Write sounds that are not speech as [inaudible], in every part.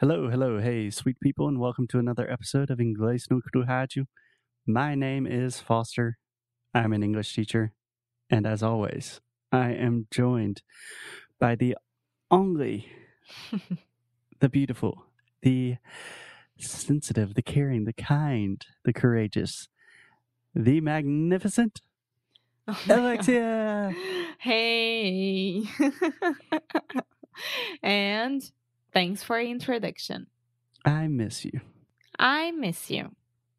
Hello, hello, hey, sweet people, and welcome to another episode of Inglês no Rádio. My name is Foster. I'm an English teacher, and as always, I am joined by the only, [laughs] the beautiful, the sensitive, the caring, the kind, the courageous, the magnificent Oh my God. Alexia. Hey. [laughs] and thanks for introduction. I miss you. I miss you.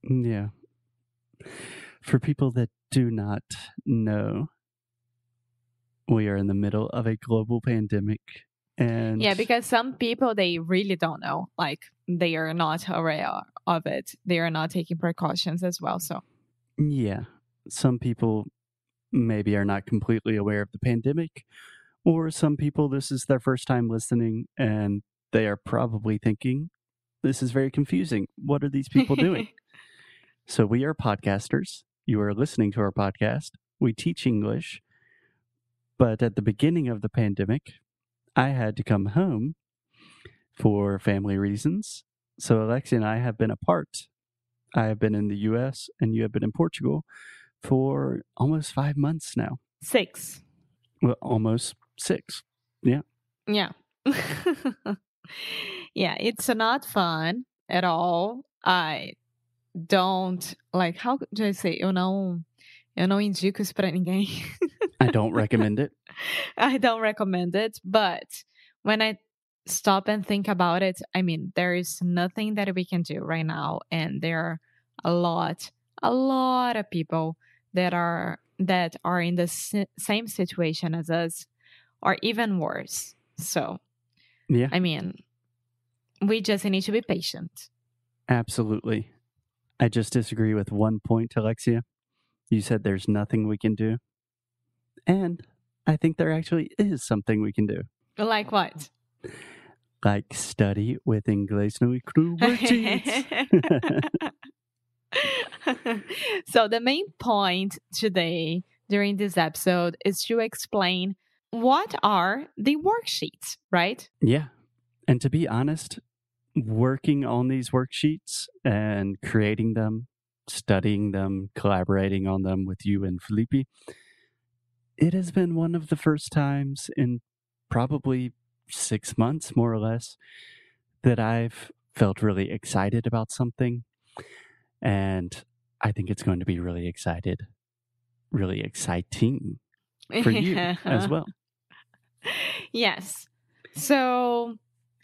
Yeah. For people that do not know, we are in the middle of a global pandemic. And Yeah, because some people they really don't know. Like they are not aware of it. They are not taking precautions as well. So yeah, some people maybe are not completely aware of the pandemic, or some people this is their first time listening and they are probably thinking, this is very confusing. What are these people doing? [laughs] So we are podcasters. You are listening to our podcast. We teach English. But at the beginning of the pandemic, I had to come home for family reasons. So Alexia and I have been apart. I have been in the US and you have been in Portugal for almost five months now. six. Well, almost six. Yeah. yeah, [laughs] it's not fun at all. I don't like how do I say? Eu não eu não indico isso para ninguém. I don't recommend it. [laughs] I don't recommend it, but when I stop and think about it, I mean, there is nothing that we can do right now and there are a lot a lot of people that are that are in the si- same situation as us or even worse. So, Yeah, I mean, we just need to be patient. absolutely. I just disagree with one point, Alexia. You said there's nothing we can do. And I think there actually is something we can do. Like what? Like study with Inglés no [laughs] [laughs] so the main point today during this episode is to explain what are the worksheets, right? Yeah. And to be honest, working on these worksheets and creating them, studying them, collaborating on them with you and Felipe, it has been one of the first times in probably six months, more or less, that I've felt really excited about something. And I think it's going to be really excited, really exciting for you as [laughs] well. Yes. So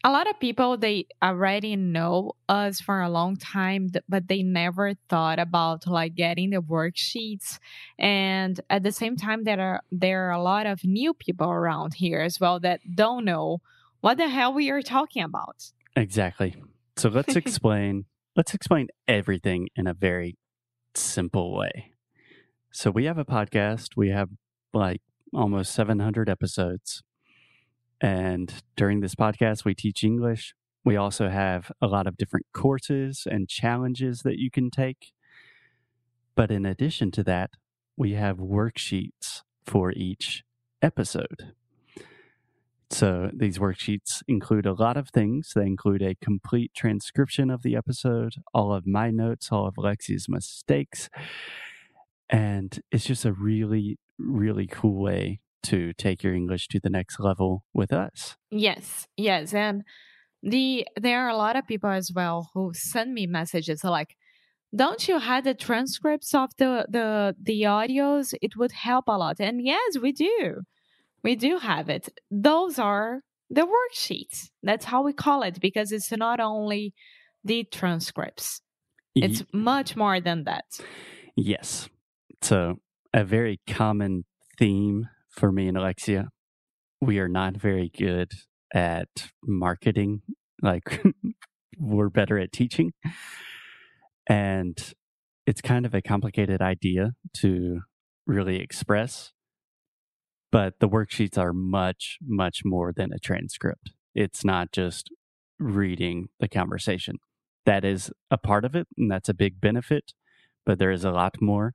a lot of people they already know us for a long time but they never thought about like getting the worksheets and at the same time there are there are a lot of new people around here as well that don't know what the hell we are talking about. Exactly. So let's [laughs] explain let's explain everything in a very simple way. So we have a podcast, we have like almost 700 episodes. And during this podcast we teach English. We also have a lot of different courses and challenges that you can take. But in addition to that, we have worksheets for each episode. So these worksheets include a lot of things. They include a complete transcription of the episode, all of my notes, all of Lexi's mistakes. And it's just a really, really cool way to take your English to the next level with us. Yes, yes, and the there are a lot of people as well who send me messages like, "Don't you have the transcripts of the the the audios? It would help a lot." And yes, we do, we do have it. Those are the worksheets. That's how we call it because it's not only the transcripts; it's much more than that. yes. So, a very common theme for me and Alexia we are not very good at marketing. Like, [laughs] we're better at teaching. And it's kind of a complicated idea to really express. But the worksheets are much, much more than a transcript. It's not just reading the conversation. That is a part of it, and that's a big benefit, but there is a lot more.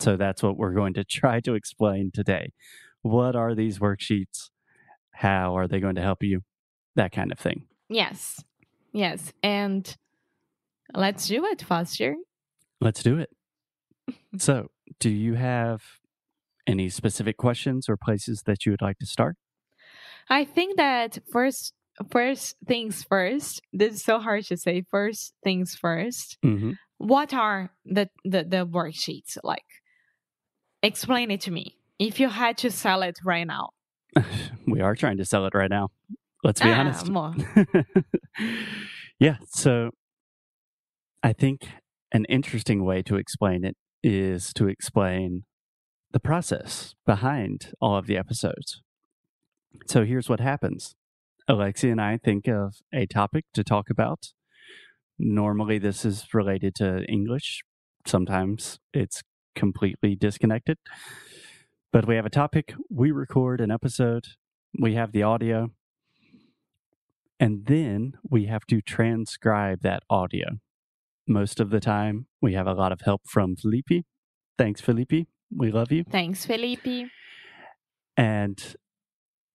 So that's what we're going to [laughs] try to explain today. What are these worksheets? How are they going to help you? That kind of thing. Yes. Yes. And let's do it, Foster. Let's do it. [laughs] so, do you have any specific questions or places that you would like to start? I think that first first things first. This is so hard to say. First things 1st Mm-hmm. What are the, the the worksheets like? Explain it to me. If you had to sell it right now. [laughs] we are trying to sell it right now. Let's be Ah, honest. more. [laughs] yeah. So I think an interesting way to explain it is to explain the process behind all of the episodes. So here's what happens Alexi and I think of a topic to talk about. Normally, this is related to English. Sometimes it's completely disconnected. But we have a topic, we record an episode, we have the audio, and then we have to transcribe that audio. Most of the time, we have a lot of help from Felipe. Thanks, Felipe. We love you. Thanks, Felipe. And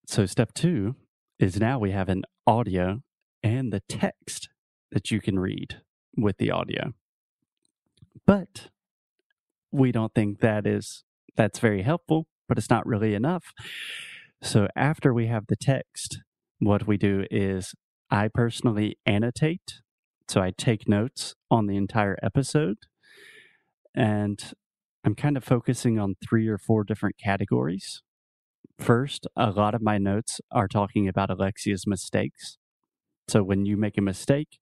so, step two is now we have an audio and the text that you can read with the audio. But we don't think that is that's very helpful, but it's not really enough. So after we have the text, what we do is I personally annotate. So I take notes on the entire episode and I'm kind of focusing on three or four different categories. First, a lot of my notes are talking about Alexia's mistakes. So when you make a mistake,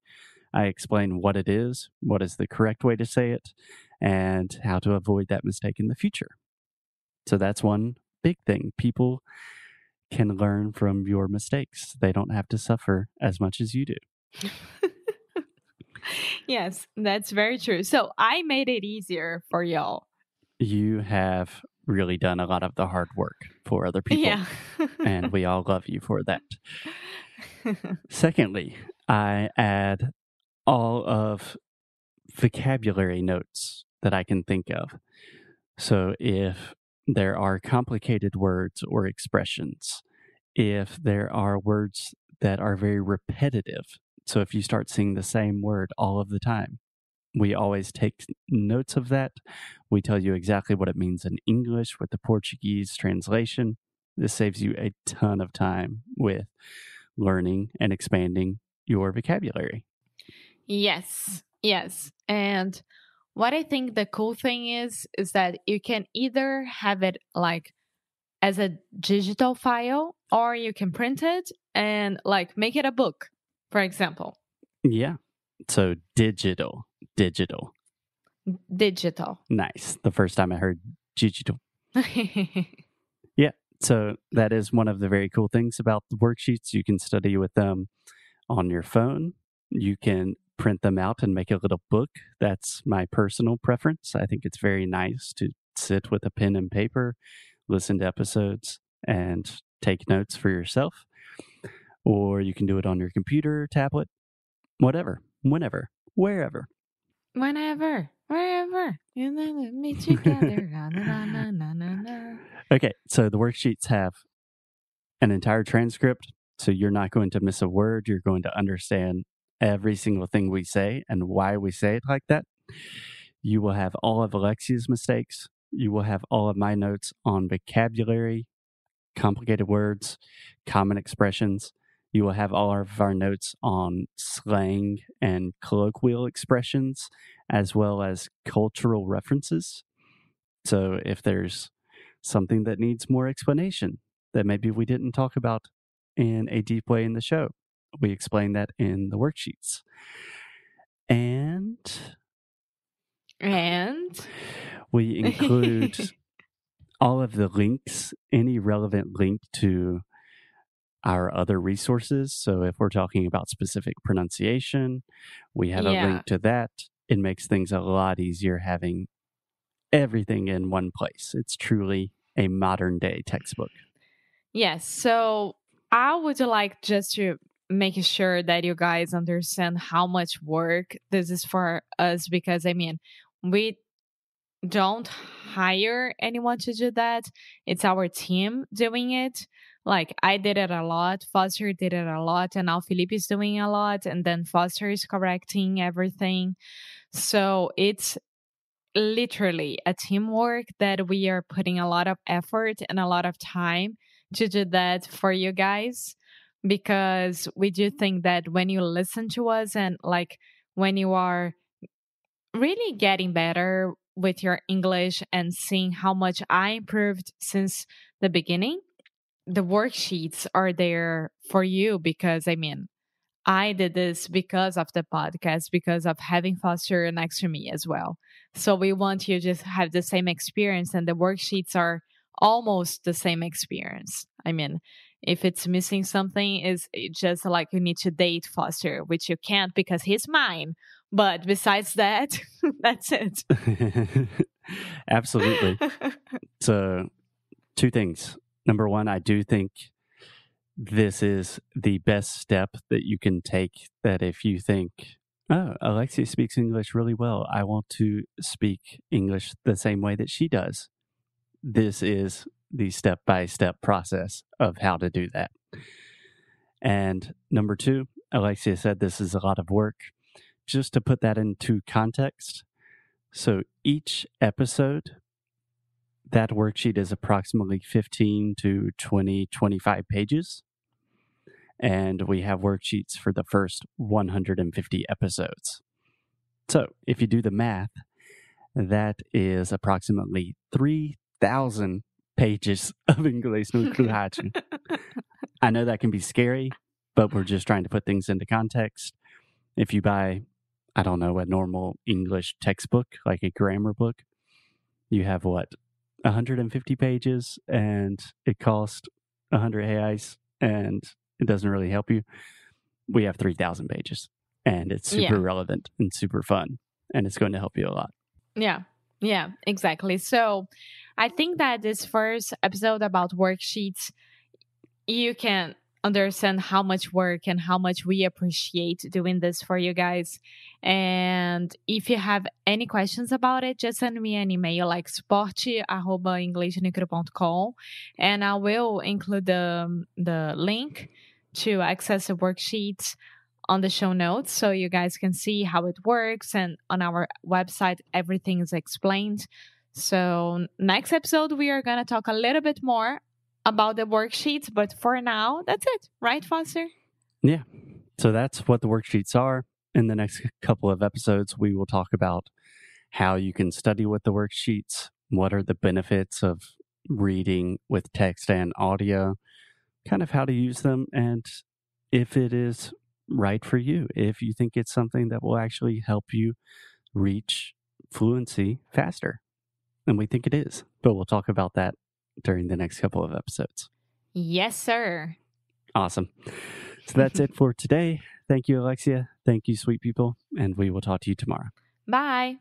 I explain what it is, what is the correct way to say it, and how to avoid that mistake in the future. So that's one big thing. People can learn from your mistakes. They don't have to suffer as much as you do. [laughs] yes, that's very true. So I made it easier for y'all. You have really done a lot of the hard work for other people, Yeah. and we all love you for that. [laughs] Secondly, I add all of vocabulary notes that I can think of. So if there are complicated words or expressions, if there are words that are very repetitive, so if you start seeing the same word all of the time, we always take notes of that. We tell you exactly what it means in English with the Portuguese translation. This saves you a ton of time with learning and expanding your vocabulary. Yes, yes. And what I think the cool thing is, is that you can either have it like as a digital file or you can print it and like make it a book, for example. Yeah. So digital, digital. Digital. Nice. The first time I heard digital. [laughs] Yeah. So that is one of the very cool things about the worksheets. You can study with them on your phone. You can print them out and make a little book. That's my personal preference. I think it's very nice to sit with a pen and paper, listen to episodes, and take notes for yourself. Or you can do it on your computer, tablet, whatever, whenever, wherever. Whenever, wherever, you know, meet together. [laughs] na, na, na, na, na, na. Okay, so the worksheets have an entire transcript, so you're not going to miss a word. You're going to understand every single thing we say and why we say it like that. You will have all of Alexia's mistakes. You will have all of my notes on vocabulary, complicated words, common expressions. You will have all of our notes on slang and colloquial expressions, as well as cultural references. So if there's something that needs more explanation that maybe we didn't talk about in a deep way in the show. We explain that in the worksheets. And And we include [laughs] all of the links, any relevant link to our other resources. So if we're talking about specific pronunciation, we have a link to that. It makes things a lot easier having everything in one place. It's truly a modern day textbook. Yes. So I would like just to make sure that you guys understand how much work this is for us because I mean, we don't hire anyone to do that. It's our team doing it. like I did it a lot, Foster did it a lot, and now Felipe is doing a lot, and then Foster is correcting everything. So it's literally a teamwork that we are putting a lot of effort and a lot of time to do that for you guys because we do think that when you listen to us and like when you are really getting better with your English and seeing how much I improved since the beginning, the worksheets are there for you because I mean, I did this because of the podcast, because of having Foster next to me as well. So we want you to just have the same experience, and the worksheets are almost the same experience. I mean, if it's missing something, is eh, just like you need to date Foster, which you can't because he's mine. But besides that, [laughs] that's it. [laughs] Absolutely. [laughs] so, two things. Number one, I do think this is the best step that you can take. That if you think, oh, Alexia speaks English really well, I want to speak English the same way that she does. This is the step by step process of how to do that. And number two, Alexia said this is a lot of work. Just to put that into context, so each episode, that worksheet is approximately 15 to 20, 25 pages. And we have worksheets for the first 150 episodes. So if you do the math, that is approximately 3,000 pages [laughs] of English no Kuhachi. [laughs] I know that can be scary, but we're just trying to put things into context. If you buy, I don't know, a normal English textbook, like a grammar book, you have what, 150 pages and it costs 100 reais and it doesn't really help you. We have 3,000 pages and it's super Yeah. relevant and super fun and it's going to help you a lot. Yeah, yeah, exactly. So I think that this first episode about worksheets, you can understand how much work and how much we appreciate doing this for you guys. And if you have any questions about it, just send me an email like support@englishnecro.com and I will include the, the link to access the worksheets on the show notes so you guys can see how it works and on our website everything is explained so next episode we are going to talk a little bit more about the worksheets but for now that's it right foster Yeah. So that's what the worksheets are. In the next couple of episodes, we will talk about how you can study with the worksheets, what are the benefits of reading with text and audio, kind of how to use them, and if it is right for you, if you think it's something that will actually help you reach fluency faster. And we think it is, but we'll talk about that during the next couple of episodes. yes sir Awesome. So that's [laughs] it for today. Thank you, Alexia. Thank you, sweet people. And we will talk to you tomorrow. bye